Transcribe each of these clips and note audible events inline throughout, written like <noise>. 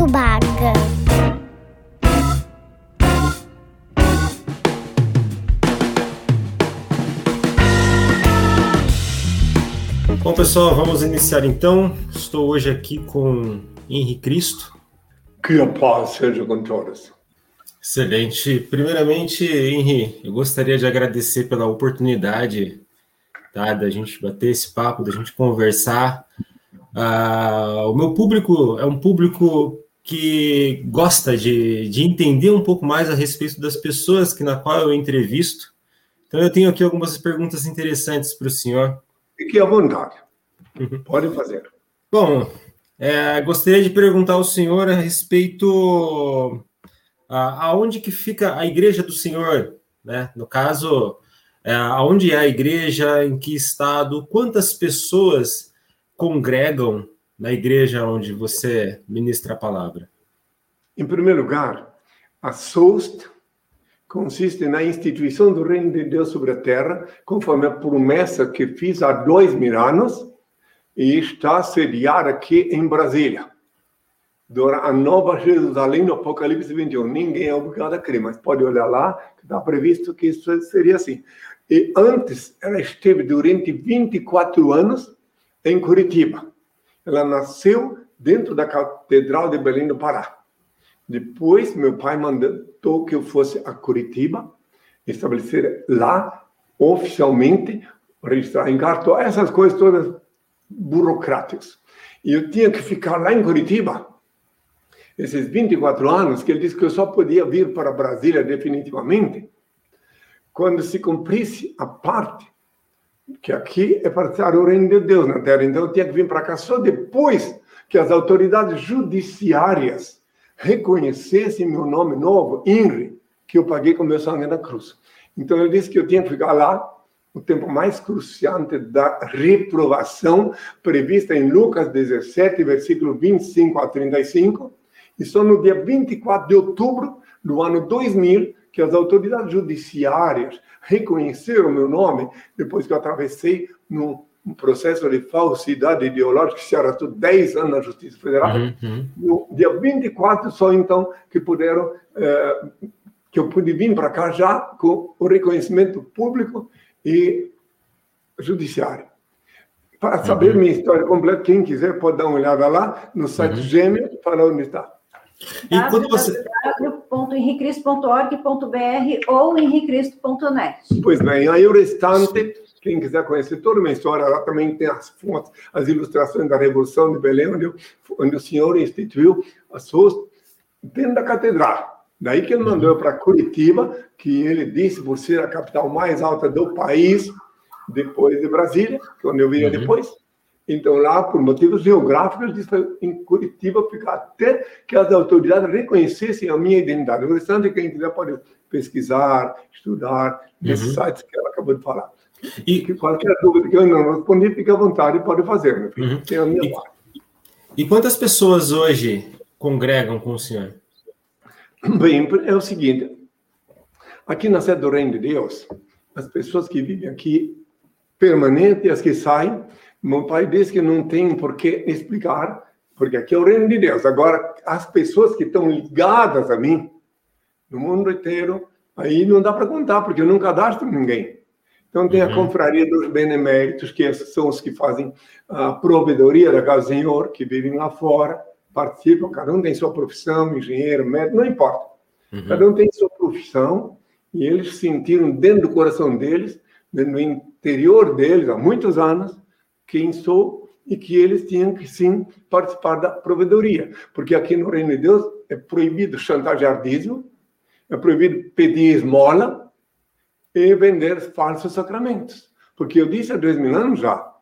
Muito Baga. Bom, pessoal, vamos iniciar então. Estou hoje aqui com Henri Cristo. Que a paz seja com todos. Excelente. Primeiramente, Henri, eu gostaria de agradecer pela oportunidade tá, da gente bater esse papo, da gente conversar. Ah, o meu público é um público que gosta de, de entender um pouco mais a respeito das pessoas que na qual eu entrevisto. Então, eu tenho aqui algumas perguntas interessantes para o senhor. Fique à vontade. Uhum. Pode fazer. Bom, é, gostaria de perguntar ao senhor a respeito a, aonde que fica a igreja do senhor, né? No caso, é, aonde é a igreja, em que estado, quantas pessoas congregam na igreja onde você ministra a palavra? Em primeiro lugar, a SOST consiste na instituição do reino de Deus sobre a terra, conforme a promessa que fiz há dois mil anos, e está sediada aqui em Brasília. A Nova Jerusalém, no Apocalipse 21. Ninguém é obrigado a crer, mas pode olhar lá, que está previsto que isso seria assim. E antes, ela esteve durante 24 anos em Curitiba. Ela nasceu dentro da Catedral de Belém do Pará. Depois, meu pai mandou que eu fosse a Curitiba, estabelecer lá oficialmente, registrar em cartório, essas coisas todas burocráticas. E eu tinha que ficar lá em Curitiba, esses 24 anos, que ele disse que eu só podia vir para Brasília definitivamente, quando se cumprisse a parte que aqui é para estar o reino de Deus na terra. Então eu tinha que vir para cá só depois que as autoridades judiciárias reconhecessem meu nome novo, INRI, que eu paguei com meu sangue na cruz. Então ele disse que eu tinha que ficar lá o tempo mais cruciante da reprovação prevista em Lucas 17, versículo 25 a 35, e só no dia 24 de outubro do ano 2000 que as autoridades judiciárias reconheceram meu nome depois que eu atravessei num um processo de falsidade ideológica que se arrastou 10 anos na Justiça Federal. Uhum, uhum. No dia 24, só então que puderam, eh, que eu pude vir para cá já com o reconhecimento público e judiciário. Para saber uhum. minha história completa, quem quiser pode dar uma olhada lá no site uhum. Gêmeo, para onde está. E quando você www.henricristo.org.br ou henricristo.net. Pois bem, aí o restante, quem quiser conhecer toda a minha história, lá também tem as fontes, as ilustrações da Revolução de Belém, onde, onde o senhor instituiu as suas dentro da catedral. Daí que ele mandou para Curitiba, que ele disse por ser a capital mais alta do país, depois de Brasília, que é onde eu vinha uhum. depois. Então, lá, por motivos geográficos, em Curitiba ficar até que as autoridades reconhecessem a minha identidade. O restante, quem quiser pode pesquisar, estudar, nesses uhum. sites que ela acabou de falar. E que qualquer dúvida que eu não respondi, fique à vontade, pode fazer, filho. Uhum. Tem a minha e, parte. E quantas pessoas hoje congregam com o senhor? Bem, é o seguinte: aqui na sede do Reino de Deus, as pessoas que vivem aqui permanente e as que saem, meu pai disse que não tem por que explicar, porque aqui é o reino de Deus. Agora, as pessoas que estão ligadas a mim, no mundo inteiro, aí não dá para contar, porque eu não cadastro ninguém. Então, tem uhum. a confraria dos beneméritos, que são os que fazem a provedoria da casa do Senhor, que vivem lá fora, participam, cada um tem sua profissão, engenheiro, médico, não importa. Uhum. Cada um tem sua profissão, e eles sentiram dentro do coração deles, no interior deles, há muitos anos, quem sou e que eles tinham que sim participar da provedoria, porque aqui no Reino de Deus é proibido chantageardismo, é proibido pedir esmola e vender falsos sacramentos, porque eu disse há dois mil anos já,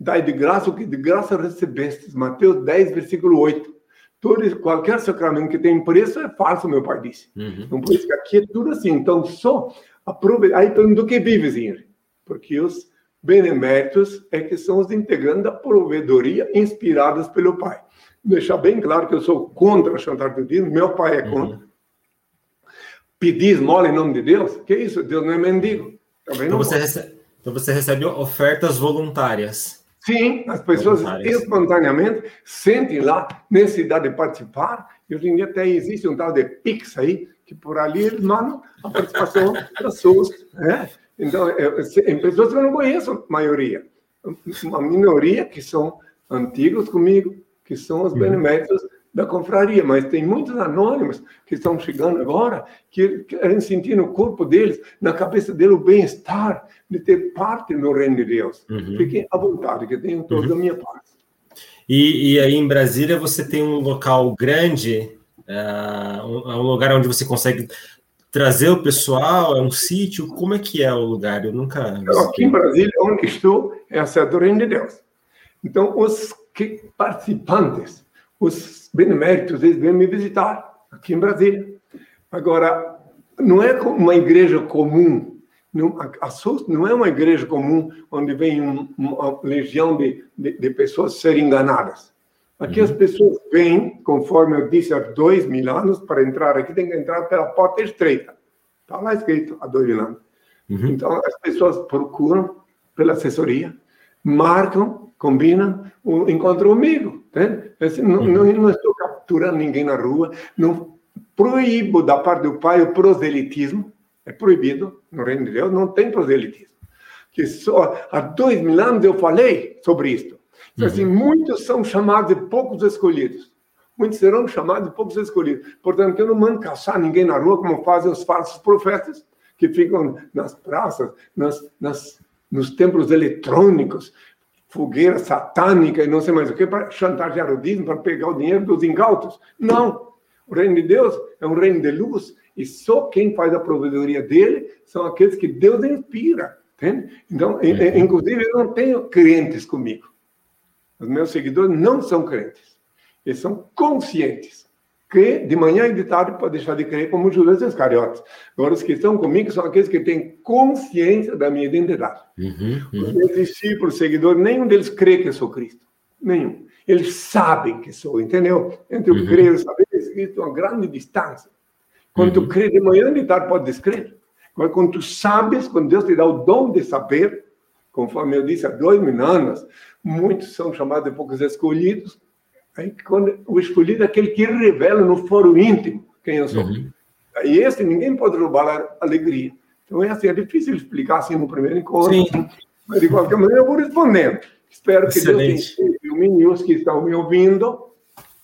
dai de graça o que de graça recebestes, Mateus 10, versículo 8. Todo, qualquer sacramento que tem preço é falso, meu pai disse. Uhum. Então, por isso que aqui é tudo assim. Então, só aproveita. Aí, do que vives, Henrique? Porque os beneméritos é que são os integrantes da provedoria inspirados pelo pai. Deixar bem claro que eu sou contra chantar pedido, meu pai é contra. Uhum. Pedir esmola em nome de Deus? Que isso? Deus não é mendigo. Também então, você recebe, então você recebe ofertas voluntárias. Sim, as pessoas espontaneamente sentem lá necessidade de participar. E hoje em dia até existe um tal de Pix aí, que por ali eles mandam a participação das pessoas. Né? Então, em pessoas que eu não conheço, a maioria. Uma minoria que são antigos comigo, que são os uhum. beneméritos da confraria, mas tem muitos anônimos que estão chegando agora que querem sentir no corpo deles, na cabeça deles, o bem-estar de ter parte no reino de Deus. Uhum. Fiquem à vontade, que tenham toda uhum. a minha parte. E, e, aí em Brasília você tem um local grande, uh, um, um lugar onde você consegue trazer o pessoal, é um sítio, como é que é o lugar? Eu nunca... Aqui em Brasília, onde estou, é a sede do reino de Deus. Então, os que, participantes, os beneméritos, eles vêm me visitar aqui em Brasília. Agora, não é uma igreja comum, não, a não é uma igreja comum onde vem um, uma legião de, de, de, pessoas serem enganadas. Aqui uhum. as pessoas vêm, conforme eu disse há dois mil anos, para entrar aqui tem que entrar pela porta estreita. Está lá escrito há dois mil anos. Uhum. Então as pessoas procuram pela assessoria, marcam combina o encontro comigo. Né? Não, não, não, estou capturando ninguém na rua, não proíbo da parte do pai o proselitismo, é proibido no reino de Deus, não tem proselitismo. Que só há dois mil anos eu falei sobre isto. Então, assim, uhum. muitos são chamados de poucos escolhidos. Muitos serão chamados de poucos escolhidos. Portanto, eu não mando caçar ninguém na rua como fazem os falsos profetas que ficam nas praças, nas, nas, nos templos eletrônicos, fogueira satânica e não sei mais o que, para chantagear o dízimo, para pegar o dinheiro dos incautos. Não! O reino de Deus é um reino de luz e só quem faz a provedoria dele são aqueles que Deus inspira. Entende? Então, uhum. inclusive, eu não tenho crentes comigo. Os meus seguidores não são crentes. Eles são conscientes que de manhã e de tarde pode deixar de crer como Judas Iscariotes. Agora, os que estão comigo são aqueles que têm consciência da minha identidade. Uhum, uhum. Os meus discípulos, seguidores, nenhum deles crê que eu sou Cristo. Nenhum. Eles sabem que sou, entendeu? Entre o uhum. crer e o saber existe uma grande distância. Quando uhum. tu crê de manhã e de tarde, pode descrer. Agora, quando tu sabes, quando Deus te dá o dom de saber, conforme eu disse há dois mil anos, muitos são chamados de poucos escolhidos, Aí, quando, o escolhido é aquele que revela no foro íntimo quem eu sou. Uhum. E esse ninguém pode roubar a alegria. Então é assim, é difícil explicar assim no primeiro encontro. Sim. Mas de qualquer maneira eu vou respondendo. Espero que Excelente. Deus ilumine os que estão me ouvindo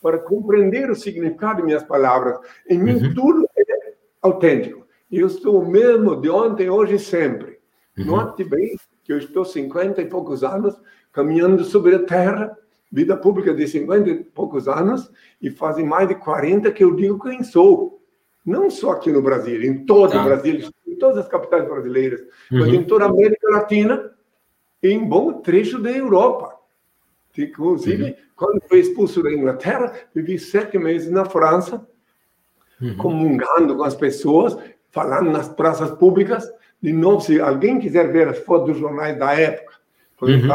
para compreender o significado de minhas palavras. Em mim uhum. tudo é autêntico. Eu sou o mesmo de ontem, hoje e sempre. Uhum. Note bem que eu estou 50 e poucos anos caminhando sobre a terra vida pública de 50 e poucos anos e fazem mais de 40 que eu digo quem sou. Não só aqui no Brasil, em todo o ah. Brasil, em todas as capitais brasileiras, uhum. mas em toda a América Latina e em bom trecho da Europa. Inclusive, uhum. quando fui expulso da Inglaterra, vivi sete meses na França, uhum. comungando com as pessoas, falando nas praças públicas. De novo, se alguém quiser ver as fotos dos jornais da época, uhum.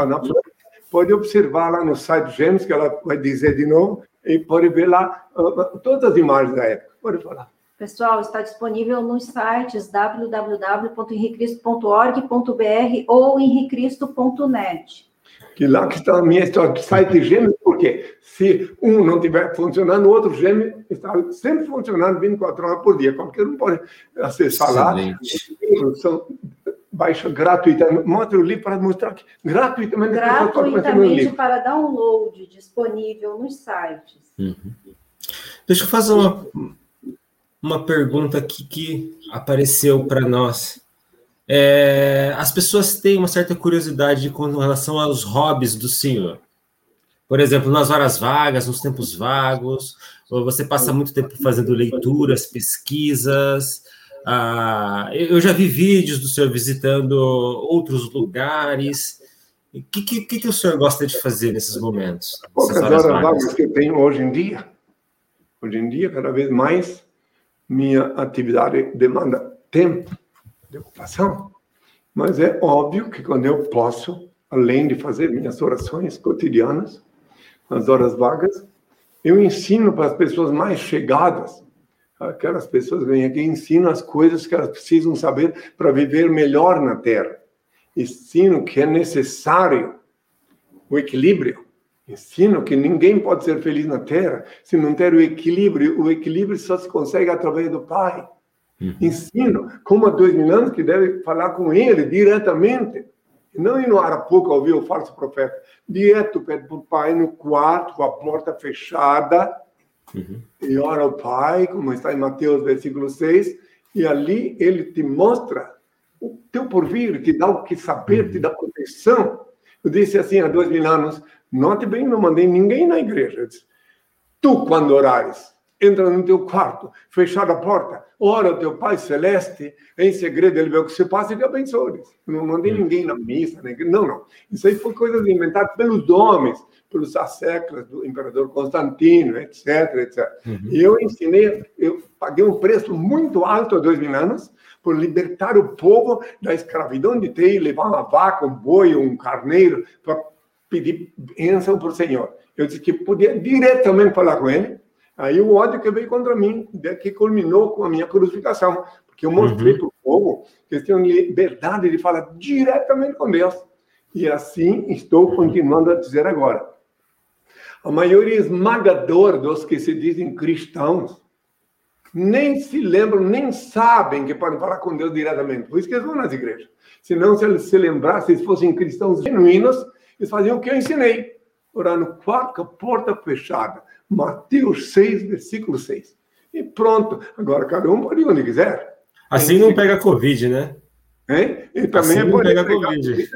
pode observar lá no site Gêmeos, que ela vai dizer de novo, e pode ver lá uh, todas as imagens da época. Pode falar. Pessoal, está disponível nos sites www.henricristo.org.br ou henricristo.net. Que lá que está a minha história, site Gêmeos, porque se um não estiver funcionando, o outro gêmeo está sempre funcionando 24 horas por dia. Qualquer um pode acessar Excelente. lá. São baixa gratuitamente. Mostra o livro para mostrar que gratuitamente. Gratuitamente para download, disponível nos sites. Uhum. Deixa eu fazer uma, uma pergunta aqui que apareceu para nós. É, as pessoas têm uma certa curiosidade com relação aos hobbies do senhor. Por exemplo, nas horas vagas, nos tempos vagos, você passa muito tempo fazendo leituras, pesquisas, ah, eu já vi vídeos do senhor visitando outros lugares. O que, que, que o senhor gosta de fazer nesses momentos? Poucas horas vagas que eu tenho hoje em dia. Hoje em dia, cada vez mais, minha atividade demanda tempo de ocupação. Mas é óbvio que quando eu posso, além de fazer minhas orações cotidianas, nas horas vagas, eu ensino para as pessoas mais chegadas aquelas pessoas vêm aqui e ensinam as coisas que elas precisam saber para viver melhor na Terra. Ensino que é necessário o equilíbrio. Ensino que ninguém pode ser feliz na Terra se não ter o equilíbrio. O equilíbrio só se consegue através do Pai. Uhum. Ensino como há dois mil anos que deve falar com Ele diretamente. Não ir no Arapuca ouvir o falso profeta. Direto pede para o Pai no quarto, com a porta fechada. Uhum. E ora ao Pai, como está em Mateus, versículo 6. E ali ele te mostra o teu porvir, te dá o que saber, te dá proteção. Eu disse assim há dois mil anos, note bem, não mandei ninguém na igreja. Eu disse, tu, quando orares, entra no teu quarto, fechar a porta, ora ao teu Pai Celeste, em segredo ele vê o que se passa e te abençoe. Não mandei ninguém na missa, não, não. Isso aí foi coisa inventada pelos homens, pelos asseclas do imperador Constantino, etc, etc. Uhum. E eu ensinei, eu paguei um preço muito alto há dois mil anos, por libertar o povo da escravidão de ter levar uma vaca, um boi, um carneiro para pedir bênção para o Senhor. Eu disse que podia diretamente falar com ele. Aí o ódio que veio contra mim, que culminou com a minha crucificação, porque eu mostrei uhum. para o povo que eles tinham liberdade de falar diretamente com Deus. E assim estou continuando a dizer agora. A maioria esmagadora dos que se dizem cristãos nem se lembram, nem sabem que podem falar com Deus diretamente. Por isso que eles vão nas igrejas. Se não, se eles se lembrassem, se fossem cristãos genuínos, eles faziam o que eu ensinei. Orar no quarto, porta fechada. Mateus 6, versículo 6. E pronto. Agora cada um pode ir onde quiser. Assim não pega Covid, né? Hein? E também assim pode pegar Covid.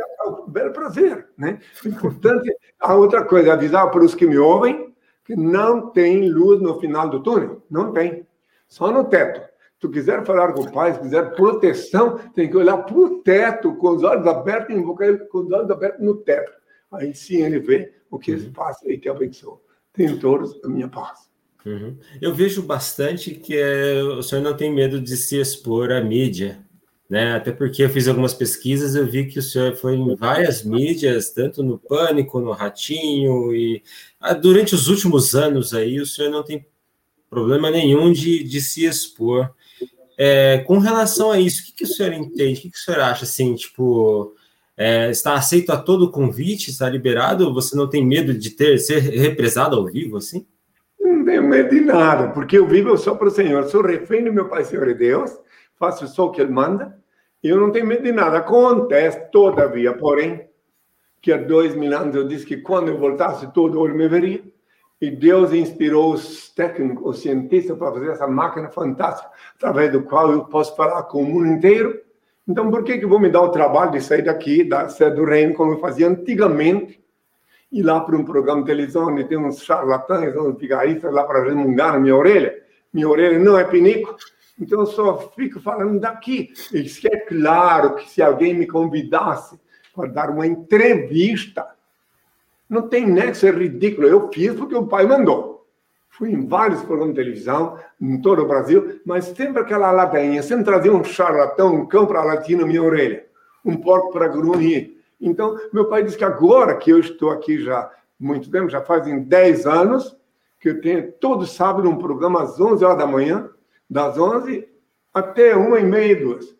Belo prazer, né? Importante. A outra coisa, avisar para os que me ouvem que não tem luz no final do túnel. Não tem. Só no teto. Se tu quiser falar com o pai, se quiser proteção, tem que olhar para o teto, com os olhos abertos, invocar ele com os olhos abertos no teto. Aí sim ele vê o que se passa e te abençoa. Tenho todos a minha paz. Uhum. Eu vejo bastante que é, o senhor não tem medo de se expor à mídia, né? Até porque eu fiz algumas pesquisas, eu vi que o senhor foi em várias mídias, tanto no Pânico, no Ratinho, e ah, durante os últimos anos aí, o senhor não tem problema nenhum de, de se expor. É, com relação a isso, o que, que o senhor entende? O que, que o senhor acha assim, tipo, é, está aceito a todo convite, está liberado? Você não tem medo de ter ser represado ao vivo assim? Não tenho medo de nada, porque eu vivo só para o Senhor, sou refém do meu Pai Senhor e Deus, faço só o que Ele manda, e eu não tenho medo de nada. Acontece, todavia, porém, que há dois mil anos eu disse que quando eu voltasse, todo olho me veria. E Deus inspirou os técnicos, os cientistas para fazer essa máquina fantástica, através do qual eu posso falar com o mundo inteiro. Então, por que que vou me dar o trabalho de sair daqui, da sede do reino, como eu fazia antigamente, ir lá para um programa de televisão onde tem uns charlatães, uns vigaristas lá para remungar na minha orelha? Minha orelha não é pinico, então eu só fico falando daqui. E é claro que se alguém me convidasse para dar uma entrevista, não tem nexo, é ridículo. Eu fiz porque o pai mandou. Fui em vários programas de televisão, em todo o Brasil, mas sempre aquela ladainha, sempre trazia um charlatão, um cão para latir na minha orelha, um porco para grunhir. Então, meu pai disse que agora que eu estou aqui já muito tempo, já fazem 10 anos, que eu tenho todo sábado um programa às 11 horas da manhã, das 11 até uma e meia, duas,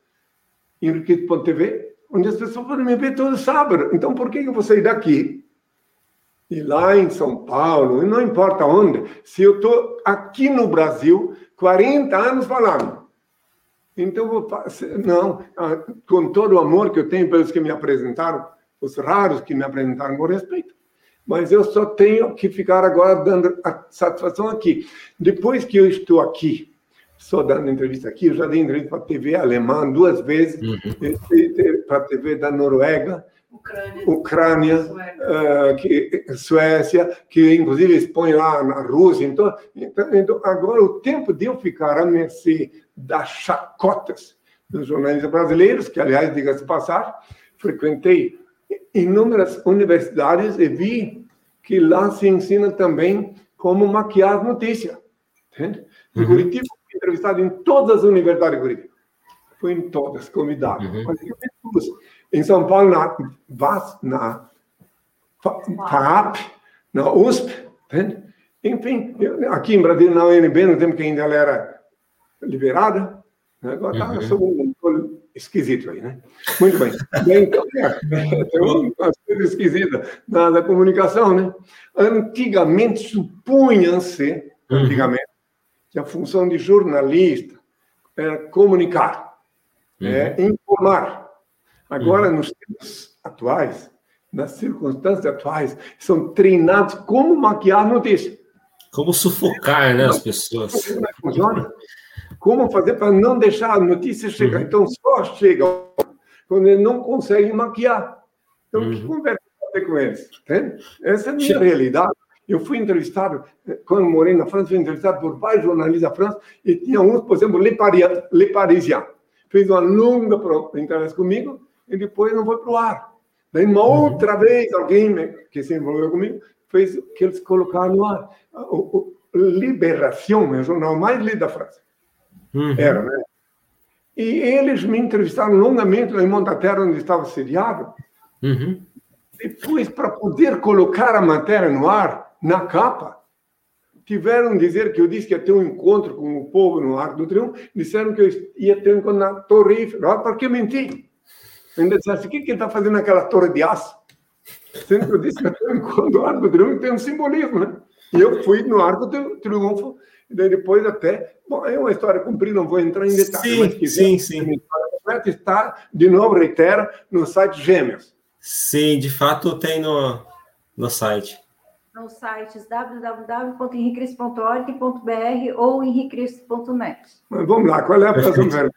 em Riquito.tv, onde as pessoas podem me ver todo sábado. Então, por que eu vou sair daqui e lá em São Paulo, não importa onde, se eu estou aqui no Brasil, 40 anos falando. Então, vou, não, ah, com todo o amor que eu tenho pelos que me apresentaram, os raros que me apresentaram com respeito, mas eu só tenho que ficar agora dando a satisfação aqui. Depois que eu estou aqui, só dando entrevista aqui, eu já dei entrevista para a TV alemã duas vezes, uhum. para a TV da Noruega, Ucrânia, Ucrânia uh, que, Suécia, que inclusive expõe lá na Rússia. Então, então, então, agora o tempo de eu ficar a mercê das chacotas dos jornalistas brasileiros, que, aliás, diga-se passar, frequentei inúmeras universidades e vi que lá se ensina também como maquiar notícia. Entende? Em uhum. Curitiba, fui entrevistado em todas as universidades de Curitiba. Fui em todas, convidado. Uhum. Em São Paulo, na VAS, na FAP, na USP, entende? enfim, aqui em Brasília, na UNB, no tempo que ainda ela era liberada, né? agora tá, uhum. eu sou esquisito aí, né? Muito bem. bem então, é, tem umas coisas esquisitas na, na, comunicação, né? Antigamente, supunha-se, uhum. antigamente, que a função de jornalista era comunicar, uhum. é, informar. Agora, uhum. nos tempos atuais, nas circunstâncias atuais, são treinados como maquiar notícia. Como sufocar né, as pessoas. Funciona? Como fazer para não deixar a notícia chegar? Uhum. Então, só chega quando ele não consegue maquiar. Então, uhum. que conversa com eles? Entende? Essa é a minha realidade. Eu fui entrevistado, quando morei na França, fui entrevistado por vários jornalistas da França, e tinha uns, por exemplo, Le, Parisien. Fez uma longa entrevista comigo, e depois não foi para o ar. Daí, uma uhum. outra vez, alguém que se envolveu comigo fez que eles colocaram no ar. O, o Liberação, é o jornal mais lido da França. Uhum. Era, né? E eles me entrevistaram longamente lá em Montaterra, onde estava sediado. Uhum. Depois, para poder colocar a matéria no ar, na capa, tiveram dizer que eu disse que ia ter um encontro com o povo no Arco do Triunfo, disseram que eu ia ter um encontro na Torre Eiffel. Ah, por que menti? Ainda disseram assim, o que, que ele está fazendo naquela torre de aço? Sendo que eu disse que o encontro do Arco do Triunfo tem um simbolismo, né? E eu fui no Arco do Triunfo e daí depois até. Bom, é uma história comprida, não vou entrar em detalhes. Sim, mas quiser, sim, sim. Está, de novo, reitera, no site Gêmeos. Sim, de fato tem no, no site. Nos sites www.henricristo.org.br ou henricristo.net. Mas vamos lá, qual é a próxima pergunta?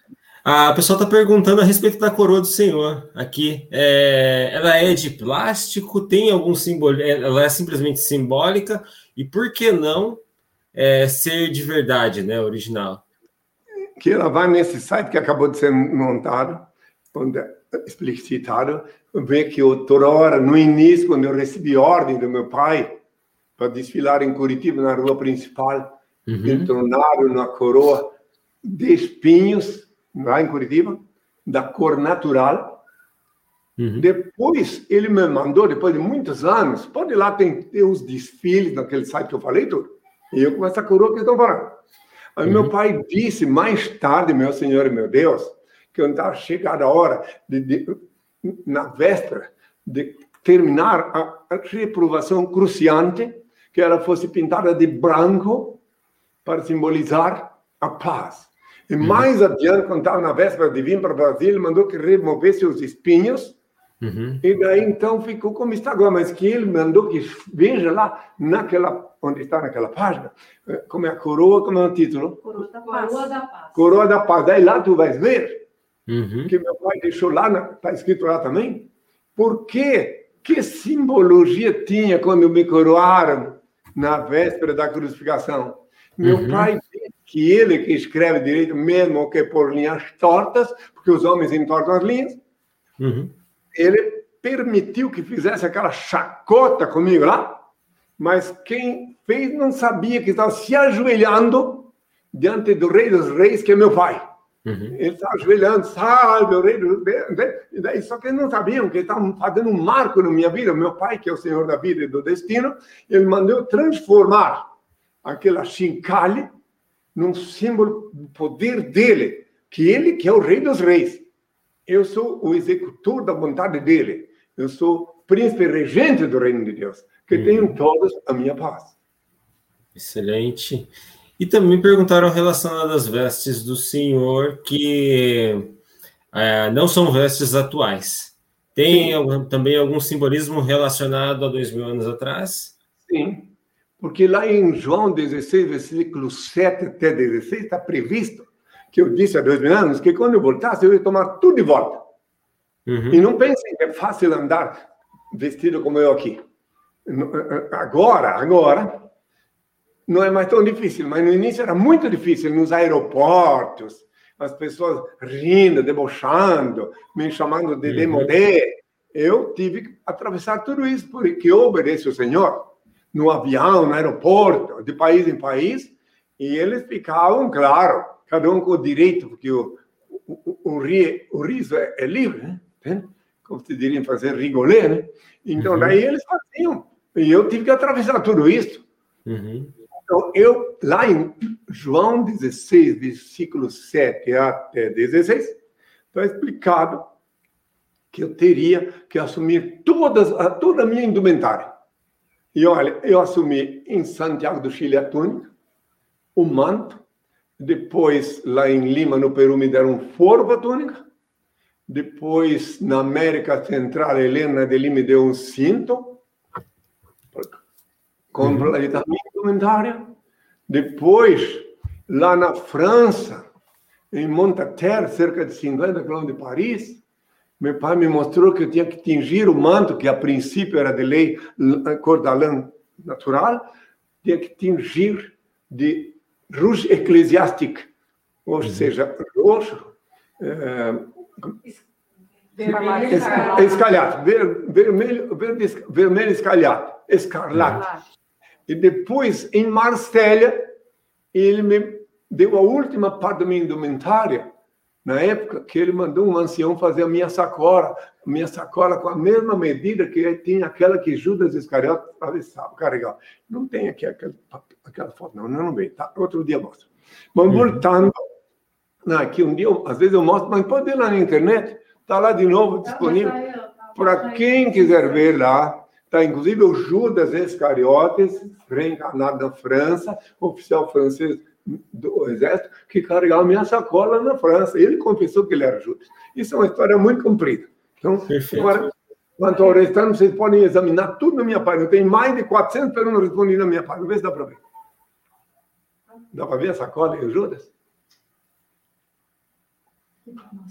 A pessoa está perguntando a respeito da coroa do Senhor aqui. É, ela é de plástico? Tem algum símbolo? Ela é simplesmente simbólica? E por que não é, ser de verdade, né, original. Que ela vai nesse site que acabou de ser montado, onde é explicitado, vê que hora, no início, quando eu recebi ordem do meu pai para desfilar em Curitiba, na rua principal, uhum. entronaram na coroa de espinhos, lá em Curitiba, da cor natural. Uhum. Depois, ele me mandou, depois de muitos anos, pode ir lá, tem, tem os desfiles naquele site que eu falei, tudo e eu com essa coroa que estão falando. Aí uhum. meu pai disse mais tarde, meu Senhor e meu Deus, que eu estava chegada a hora de, de, na véspera de terminar a, a reprovação cruciante, que ela fosse pintada de branco para simbolizar a paz. E uhum. mais adiante, quando estava na véspera de vir para o Brasil, ele mandou que removesse os espinhos. Uhum. E daí então ficou como está agora, mas que ele mandou que veja lá naquela onde está naquela página, eh, como é a coroa, como é o título? Coroa da Paz. Coroa da Paz. Coroa da Paz. Daí lá tu vais ver uhum. que meu pai deixou lá, está escrito lá também, por quê? Que simbologia tinha quando me coroaram na véspera da crucificação? Meu uhum. pai que ele que escreve direito, mesmo que por linhas tortas, porque os homens entortam as linhas, uhum. ele permitiu que fizesse aquela chacota comigo lá, mas quem fez não sabia que estava se ajoelhando diante do Rei dos Reis, que é meu pai. Uhum. Ele estava ajoelhando, salve o Rei dos Reis. Só que eles não sabiam que estavam fazendo um marco na minha vida. Meu pai, que é o Senhor da vida e do destino, ele mandou transformar aquela chincalhe num símbolo do poder dele, que ele que é o Rei dos Reis. Eu sou o executor da vontade dele. Eu sou príncipe regente do reino de Deus que hum. tenham todos a minha paz. Excelente. E também perguntaram relacionado às vestes do Senhor, que é, não são vestes atuais. Tem algum, também algum simbolismo relacionado a dois mil anos atrás? Sim, porque lá em João 16, versículo 7 até 16, está previsto que eu disse há dois mil anos que quando eu voltasse eu ia tomar tudo de volta. Uhum. E não pensem que é fácil andar vestido como eu aqui. Agora, agora, não é mais tão difícil, mas no início era muito difícil nos aeroportos, as pessoas rindo, debochando, me chamando de uhum. demodé. Eu tive que atravessar tudo isso porque eu obedeço ao Senhor. No avião, no aeroporto, de país em país, e eles ficavam, claro, cada um com o direito, porque o, o, o, o riso é, é livre, né? como se diriam fazer rigolé, né? Então, uhum. daí eles faziam e eu tive que atravessar tudo isso. Uhum. Então, eu, lá em João 16, versículo 7 até 16, está explicado que eu teria que assumir todas, toda a minha indumentária. E olha, eu assumi em Santiago do Chile a túnica, o manto, depois lá em Lima, no Peru, me deram um forro para a túnica, depois na América Central, Helena de Lima me deu um cinto, completamente uhum. indumentária. Depois, lá na França, em Montaterre, cerca de 50 quilômetros de Paris, meu pai me mostrou que eu tinha que tingir o manto, que a princípio era de lei cor da lã natural, tinha que tingir de rouge eclesiástique, ou uhum. seja, roxo, é, vermelho escalhado, vermelho, verde, vermelho escalhado, escarlate. E depois, em Marsella, ele me deu a última parte da minha indumentária, na época que ele mandou um ancião fazer a minha sacola, a minha sacola com a mesma medida que tinha aquela que Judas Iscariote atravessava, carregava. Não tem aqui aquela, aquela foto, não, não veio, tá? Outro dia mostro. Mas uhum. voltando, aqui um dia, às vezes eu mostro, mas pode ver lá na internet, está lá de novo disponível. Para quem quiser ver lá, Está inclusive o Judas Iscariotes, reencarnado na França, oficial francês do exército, que carregava minha sacola na França. Ele confessou que ele era Judas. Isso é uma história muito comprida. Então, Perfeito. agora, quanto ao restante, vocês podem examinar tudo na minha página. Eu tenho mais de 400 perguntas respondidas na minha página. Vê se dá para ver. Dá para ver a sacola e o Judas?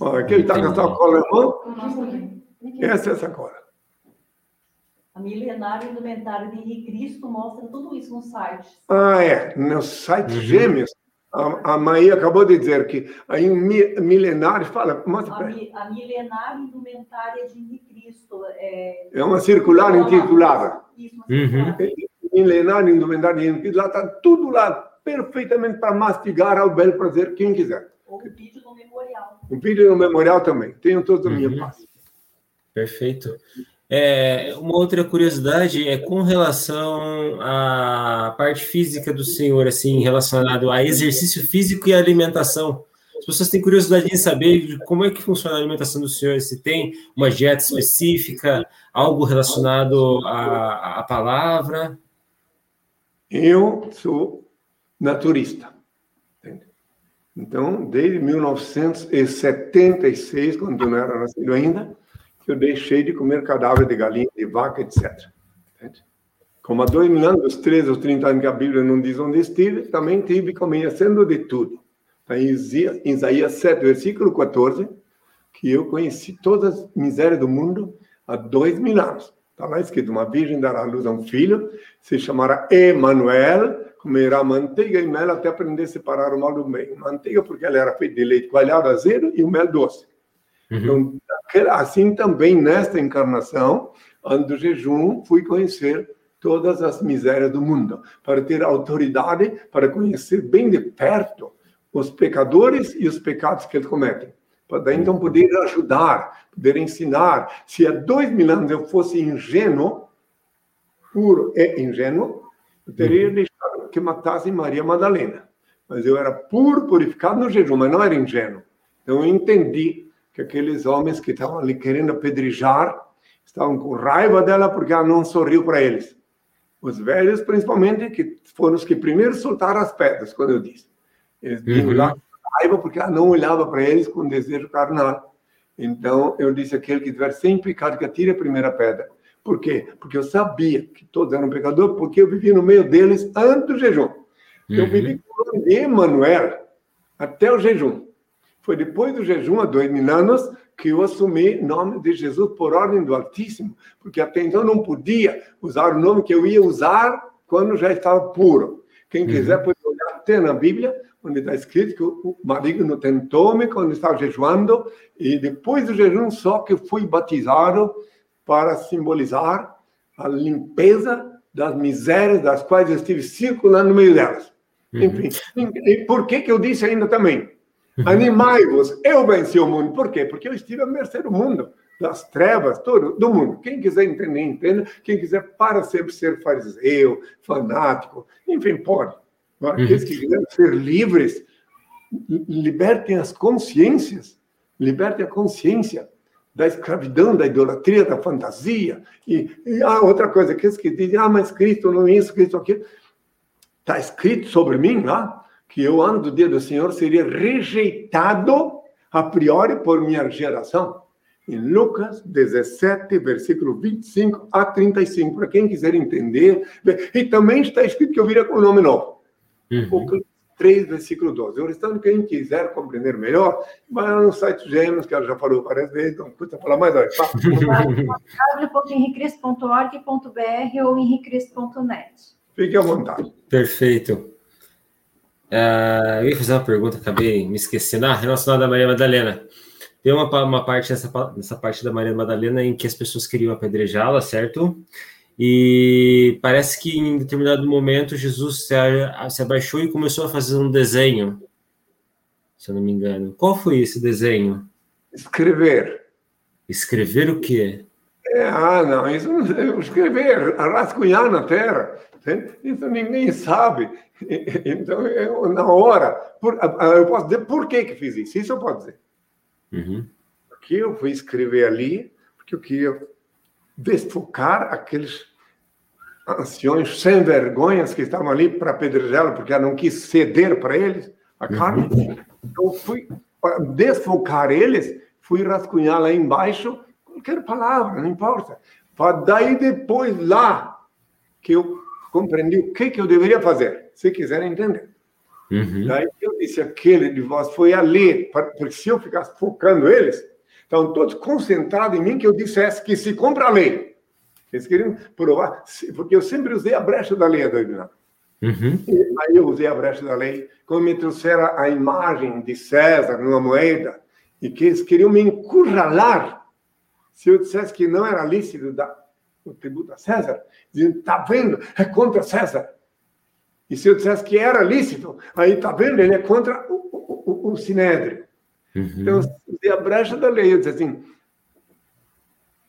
Olha, aqui ele está com a sacola na mão. Essa é a sacola. A milenária indumentária de Henrique Cristo mostra tudo isso no site. Ah, é. No site uhum. Gêmeos. A, a Maia acabou de dizer que aí milenário fala. Mostra a, mi, a milenária indumentária de Henrique Cristo. É, é uma circular intitulada. Isso, uma circular. Uhum. Milenária indumentária de Henrique Cristo. Lá está tudo lá, perfeitamente para mastigar ao belo prazer, quem quiser. Ou o vídeo do memorial. O vídeo do memorial também. Tenho todos a minha uhum. paz. Perfeito. É, uma outra curiosidade é com relação à parte física do senhor, assim, relacionado a exercício físico e alimentação. As pessoas têm curiosidade em saber como é que funciona a alimentação do senhor, se tem uma dieta específica, algo relacionado à, à palavra. Eu sou naturista. Então, desde 1976, quando eu não era nascido ainda, eu deixei de comer cadáver de galinha, de vaca, etc. Como há dois mil anos, os 13 ou 30 anos que a Bíblia não diz onde estive, também tive conhecendo de tudo. Está em Isaías 7, versículo 14, que eu conheci todas as misérias do mundo há dois mil anos. Está lá escrito: uma virgem dará à luz a um filho, se chamará Emanuel, comerá manteiga e mel até aprender a separar o mal do bem. Manteiga porque ela era feita de leite coalhado azedo e o mel doce. Uhum. Então, assim também nesta encarnação, ano do jejum, fui conhecer todas as misérias do mundo, para ter autoridade para conhecer bem de perto os pecadores e os pecados que eles cometem. Para então poder ajudar, poder ensinar. Se há dois mil anos eu fosse ingênuo, puro e ingênuo, eu teria uhum. deixado que matassem Maria Madalena. Mas eu era puro, purificado no jejum, mas não era ingênuo. Então eu entendi que aqueles homens que estavam ali querendo apedrejar estavam com raiva dela porque ela não sorriu para eles. Os velhos, principalmente, que foram os que primeiro soltaram as pedras, quando eu disse. Eles tinham uhum. lá raiva porque ela não olhava para eles com desejo carnal. Então, eu disse: aquele que tiver sem pecado, que atire a primeira pedra. Por quê? Porque eu sabia que todos eram pecadores, porque eu vivi no meio deles antes do jejum. Uhum. Eu vivi com o nome de Emanuel até o jejum. Foi depois do jejum, há dois mil anos, que eu assumi o nome de Jesus por ordem do Altíssimo, porque até então não podia usar o nome que eu ia usar quando já estava puro. Quem uhum. quiser pode olhar até na Bíblia, onde está escrito que o maligno tentou-me quando estava jejuando, e depois do jejum só que fui batizado para simbolizar a limpeza das misérias das quais eu estive circulando no meio delas. Uhum. Enfim, e por que, que eu disse ainda também? Animai-vos, eu venci o mundo. Por quê? Porque eu estive a mercê do mundo, das trevas, todo, do mundo. Quem quiser entender, entenda. Quem quiser, para sempre ser fariseu, fanático, enfim, pode. Agora, uhum. aqueles que quiserem ser livres, libertem as consciências. liberte a consciência da escravidão, da idolatria, da fantasia. E, e ah, outra coisa, aqueles que dizem, ah, mas Cristo não é isso, Cristo aquilo. Está escrito sobre mim lá que eu, ano do dia do Senhor, seria rejeitado a priori por minha geração. Em Lucas 17, versículo 25 a 35, para quem quiser entender. E também está escrito que eu viria com o nome novo. Uhum. 3, versículo 12. O restante, quem quiser compreender melhor, vai lá no site Gêmeos, que ela já falou várias vezes, não custa falar mais. <laughs> www.henricristo.org.br ou henricristo.net. Fique à vontade. Perfeito. Uh, eu ia fazer uma pergunta, acabei me esquecendo. Ah, relacionada à Maria Madalena. Tem uma, uma parte nessa, nessa parte da Maria Madalena em que as pessoas queriam apedrejá-la, certo? E parece que em determinado momento Jesus se, se abaixou e começou a fazer um desenho, se eu não me engano. Qual foi esse desenho? Escrever. Escrever o quê? É, ah, não, isso não, escrever, rascunhar na terra. Isso ninguém sabe. Então, eu, na hora, por, eu posso dizer por que, que fiz isso. Isso eu posso dizer. Uhum. Porque eu fui escrever ali, porque eu queria desfocar aqueles anciões sem vergonhas que estavam ali para apedrejá-lo, porque ela não quis ceder para eles a uhum. carne. Uhum. Então, fui desfocar eles, fui rascunhar lá embaixo qualquer palavra, não importa. Para daí depois lá que eu compreendi o que, que eu deveria fazer, se quiserem entender. Uhum. Daí eu disse, aquele de vós foi a ler, porque se eu ficasse focando eles, estão todos concentrados em mim que eu dissesse que se compra a lei. Eles queriam provar, porque eu sempre usei a brecha da lei, Adriano. Uhum. Aí eu usei a brecha da lei, quando me trouxeram a imagem de César numa moeda, e que eles queriam me encurralar se eu dissesse que não era lícito dar o tributo a César, dizendo, está vendo, é contra César. E se eu dissesse que era lícito, aí está vendo, ele é contra o, o, o, o Sinédrio. Uhum. Então, a brecha da lei, eu disse assim,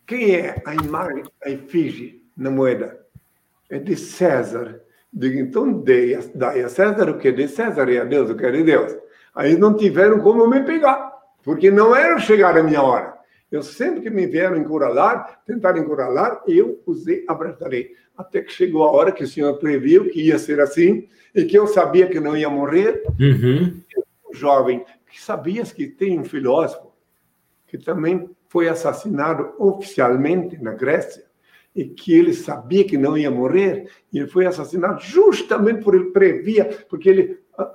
quem é a imagem, a efígie na moeda? É de César. Digo, então dei, dai a César o que é de César e a Deus o que é de Deus. Aí não tiveram como me pegar, porque não era chegar a minha hora. Eu sempre que me vieram encuralar, tentar encuralar, eu usei a brecha da lei. Até que chegou a hora que o Senhor previu que ia ser assim, e que eu sabia que não ia morrer. Uhum. Um jovem, que sabias que tem um filósofo que também foi assassinado oficialmente na Grécia e que ele sabia que não ia morrer e ele foi assassinado justamente por ele previa, porque ele ah,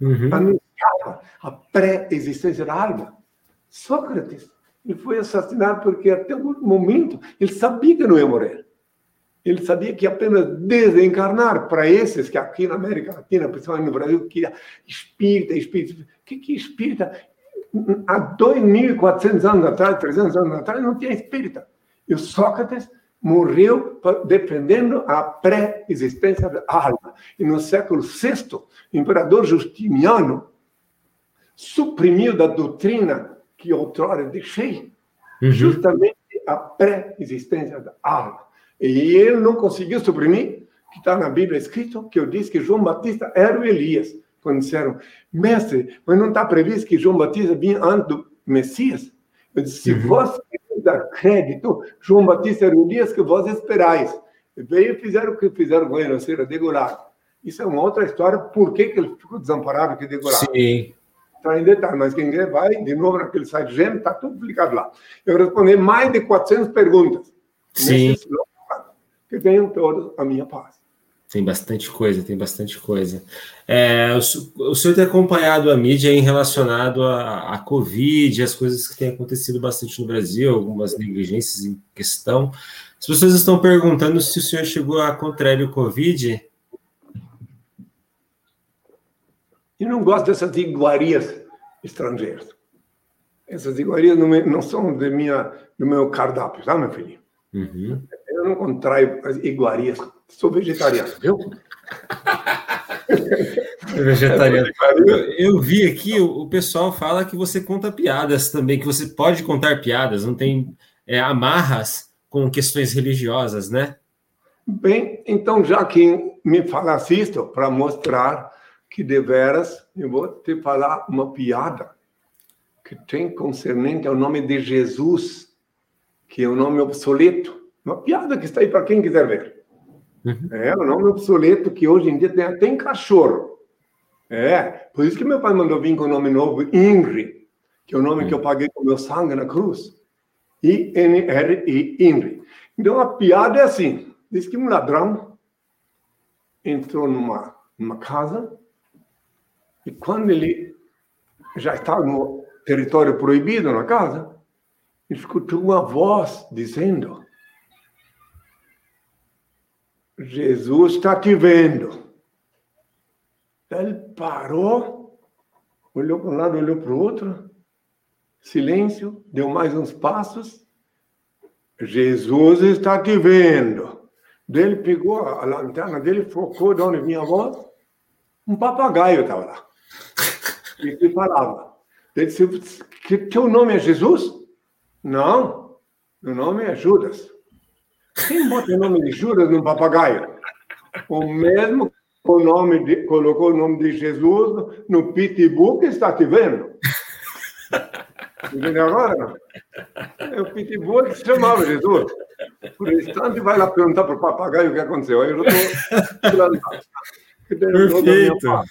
uhum. anunciava a pré-existência da alma. Sócrates, ele foi assassinado porque até o momento ele sabia que não ia morrer. Ele sabia que apenas desencarnar para esses que aqui na América Latina, principalmente no Brasil, que espírita, espírita, o que que espírita? há 2.400 anos atrás, 300 anos atrás, não tinha espírita. E o Sócrates morreu defendendo a pré-existência da alma. E no século VI, o imperador Justiniano suprimiu da doutrina que outrora deixei, uhum. justamente a pré-existência da alma. E ele não conseguiu suprimir, que está na Bíblia escrito, que eu disse que João Batista era o Elias quando disseram, mestre, mas não está previsto que João Batista vinha antes do Messias? Eu disse, se uhum. vós dar crédito, João Batista era o Elias que vós esperais. Veio e fizeram o que fizeram com ele, ou seja, degolado. Isso é uma outra história, por que, que ele ficou desamparado que degolado. Sim. Está em detalhe, mas quem quer vai, de novo, naquele site GEM, está tudo publicado lá. Eu respondi mais de 400 perguntas. Sim. que tenham todos a minha paz. Tem bastante coisa, tem bastante coisa. É, o, o, senhor tem acompanhado a mídia em relacionado à, Covid, as coisas que têm acontecido bastante no Brasil, algumas negligências em questão. As pessoas estão perguntando se o senhor chegou a contrair o Covid. Eu não gosto dessas iguarias estrangeiras. Essas iguarias não, não são de minha, do meu cardápio, tá, meu filho? Uhum. Eu não contraio as iguarias Sou vegetariano, viu? <laughs> vegetariano. Eu, eu, vi aqui, o, o, pessoal fala que você conta piadas também, que você pode contar piadas, não tem é, amarras com questões religiosas, né? Bem, então, já que me falasse isto, para mostrar que deveras eu vou te falar uma piada que tem concernente ao nome de Jesus, que é um nome obsoleto. Uma piada que está aí para quem quiser ver. Uhum. É um nome obsoleto que hoje em dia tem até em cachorro. É, por isso que meu pai mandou vir com o nome novo, Inri, que é o nome uhum. que eu paguei com meu sangue na cruz. I-N-R-I, Inri. Então a piada é assim: diz que um ladrão entrou numa, numa casa e quando ele já estava no território proibido na casa, ele escutou uma voz dizendo: Jesus está te vendo. Ele parou, olhou para um lado, olhou para o outro, silêncio, deu mais uns passos. Jesus está te vendo. Ele pegou a lanterna dele, focou de onde vinha a voz. Um papagaio estava lá. E ele falava. Que teu nome é Jesus? Não, meu nome é Judas. Quem bota o nome de Judas num papagaio? O mesmo o nome de, colocou o nome de Jesus no pitbull que está te vendo. Entendeu agora? É o pitbull que se chamava Jesus. Por instante, vai lá perguntar para o papagaio o que aconteceu. Eu estou Perfeito.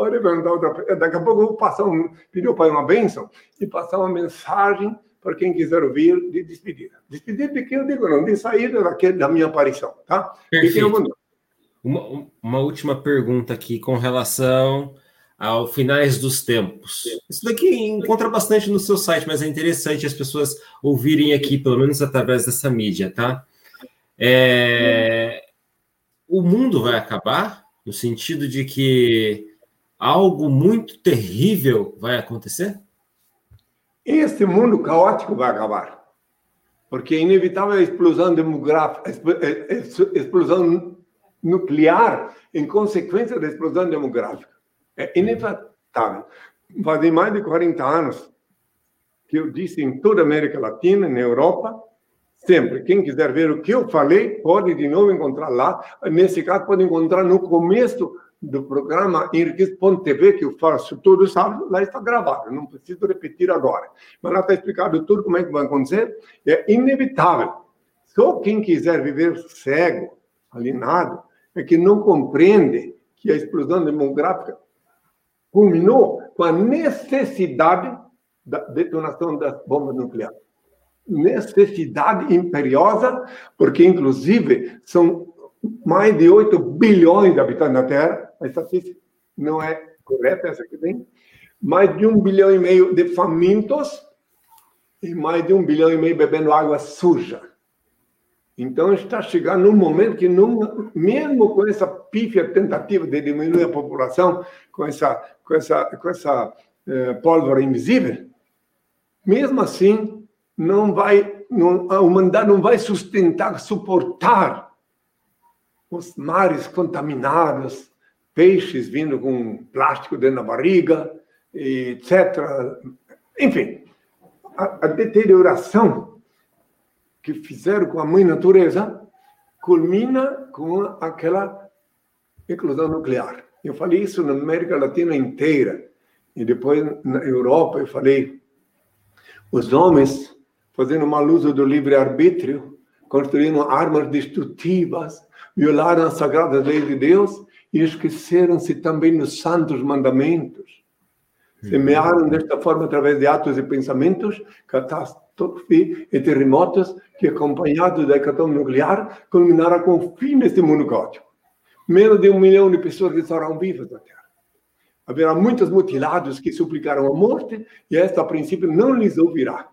Pode perguntar outra Daqui a pouco eu vou passar um, pedir ao pai uma bênção e passar uma mensagem para quem quiser ouvir de despedida. Despedida de quem eu digo não, de saída daquele, da minha aparição, tá? Perfeito. Uma, uma última pergunta aqui com relação ao finais dos tempos. Isso daqui encontra bastante no seu site, mas é interessante as pessoas ouvirem aqui, pelo menos através dessa mídia, tá? É... O mundo vai acabar no sentido de que algo muito terrível vai acontecer? Este mundo caótico vai acabar. Porque é inevitável a explosão demográfica, a explosão nuclear em consequência da explosão demográfica. É inevitável. Fazem mais de 40 anos que eu disse em toda a América Latina, na Europa, sempre. Quem quiser ver o que eu falei, pode de novo encontrar lá. Nesse caso, pode encontrar no começo do programa Enriquez.tv, que eu faço todo sábado, lá está gravado, não preciso repetir agora. Mas lá está explicado tudo como é que vai acontecer. É inevitável. Só quem quiser viver cego, alienado, é que não compreende que a explosão demográfica culminou com a necessidade da detonação das bombas nucleares. Necessidade imperiosa, porque, inclusive, são mais de 8 bilhões de habitantes na Terra, a estatística não é correta, essa que vem, mais de um bilhão e meio de famintos e mais de um bilhão e meio bebendo água suja. Então está chegando um momento que, não, mesmo com essa pífia tentativa de diminuir a população, com essa, com essa, com essa eh, pólvora invisível, mesmo assim, não vai, não, a humanidade não vai sustentar, suportar os mares contaminados, peixes vindo com plástico dentro da barriga, etc. Enfim, a, a deterioração que fizeram com a mãe natureza culmina com aquela eclosão nuclear. Eu falei isso na América Latina inteira. E depois na Europa eu falei, os homens fazendo mal uso do livre-arbítrio, construindo armas destrutivas, violaram as sagradas leis de Deus e esqueceram-se também dos santos mandamentos. Semearam desta forma, através de atos e pensamentos, catástrofe e terremotos que, acompanhados da hecatombe nuclear, culminaram com o fim deste mundo caótico. Menos de um milhão de pessoas estarão vivas na Terra. Haverá muitos mutilados que suplicaram a morte e esta, a princípio, não lhes ouvirá.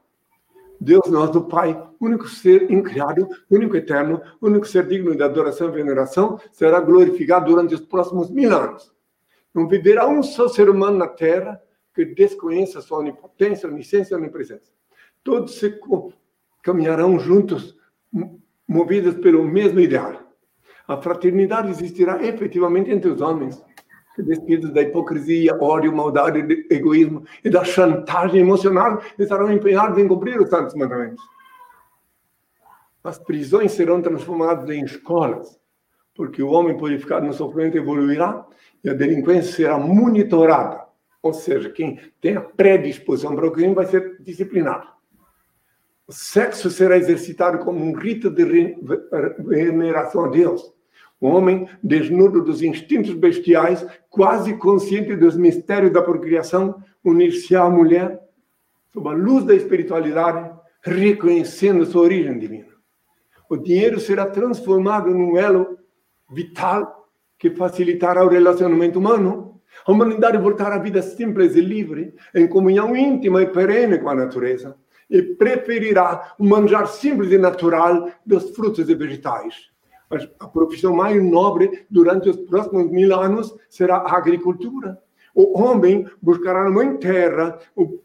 Deus nosso Pai, único ser incriado, único eterno, único ser digno de adoração e veneração, será glorificado durante os próximos mil anos. Não viverá um só ser humano na Terra que desconheça sua onipotência, onisciência e onipresença. Todos se caminharão juntos, movidos pelo mesmo ideal. A fraternidade existirá efetivamente entre os homens despidos da hipocrisia, ódio, maldade, egoísmo e da chantagem emocional, estarão empenhados em cumprir os santos mandamentos. As prisões serão transformadas em escolas, porque o homem purificado no sofrimento evoluirá e a delinquência será monitorada. Ou seja, quem tem a predisposição para o crime vai ser disciplinado. O sexo será exercitado como um rito de veneração a Deus. O homem, desnudo dos instintos bestiais, quase consciente dos mistérios da procriação, unir-se à mulher sob a luz da espiritualidade, reconhecendo sua origem divina. O dinheiro será transformado num elo vital que facilitará o relacionamento humano. A humanidade voltará à vida simples e livre, em comunhão íntima e perene com a natureza, e preferirá o manjar simples e natural dos frutos e vegetais. A profissão mais nobre durante os próximos mil anos será a agricultura. O homem buscará na mãe terra o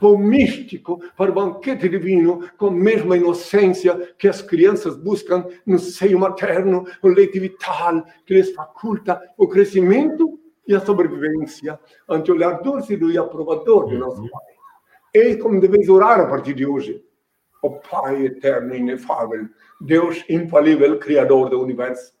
pão místico para o banquete divino com a mesma inocência que as crianças buscam no seio materno, o leite vital que lhes faculta o crescimento e a sobrevivência ante o olhar dúlcido e aprovador de nosso Pai. Eis como deveis orar a partir de hoje. O Pai eterno inefável, Deus infalível, Criador do universo,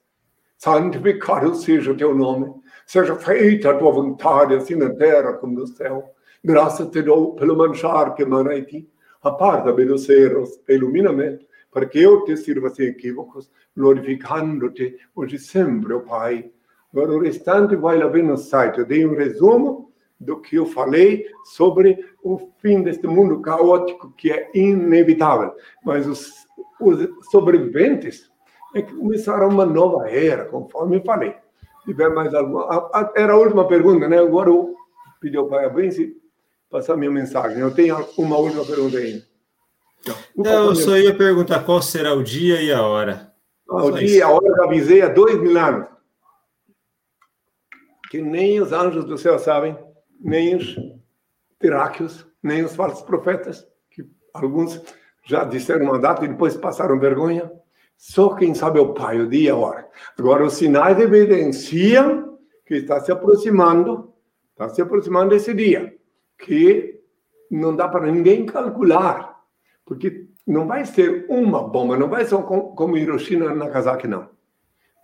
santificado seja o teu nome, seja feita a tua vontade, assim na terra como no céu. Graças te dou pelo manjar que emana em ti. Aparta-me dos erros, ilumina-me, para que eu te sirva sem equívocos, glorificando-te hoje sempre, ó Pai. Agora, o restante vai lá bem no site. Eu dei um resumo do que eu falei sobre o fim deste mundo caótico que é inevitável. Mas os, os sobreviventes é que começaram uma nova era, conforme eu falei. Se tiver mais alguma. Era a última pergunta, né? Agora eu pedi ao Pai Abençoe passar minha mensagem. Eu tenho uma última pergunta ainda. Não, eu só ia perguntar qual será o dia e a hora. Ah, o dia e a hora eu avisei há dois mil anos. Que nem os anjos do céu sabem, nem os terráqueos, nem os falsos profetas, que alguns já disseram uma data e depois passaram vergonha. Só quem sabe é o Pai, o dia e a hora. Agora, os sinais evidenciam que está se aproximando, está se aproximando esse dia que não dá para ninguém calcular, porque não vai ser uma bomba, não vai ser como Hiroshima e Nagasaki, não.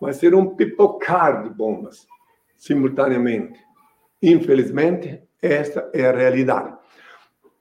Vai ser um pipocar de bombas simultaneamente. Infelizmente, esta é a realidade.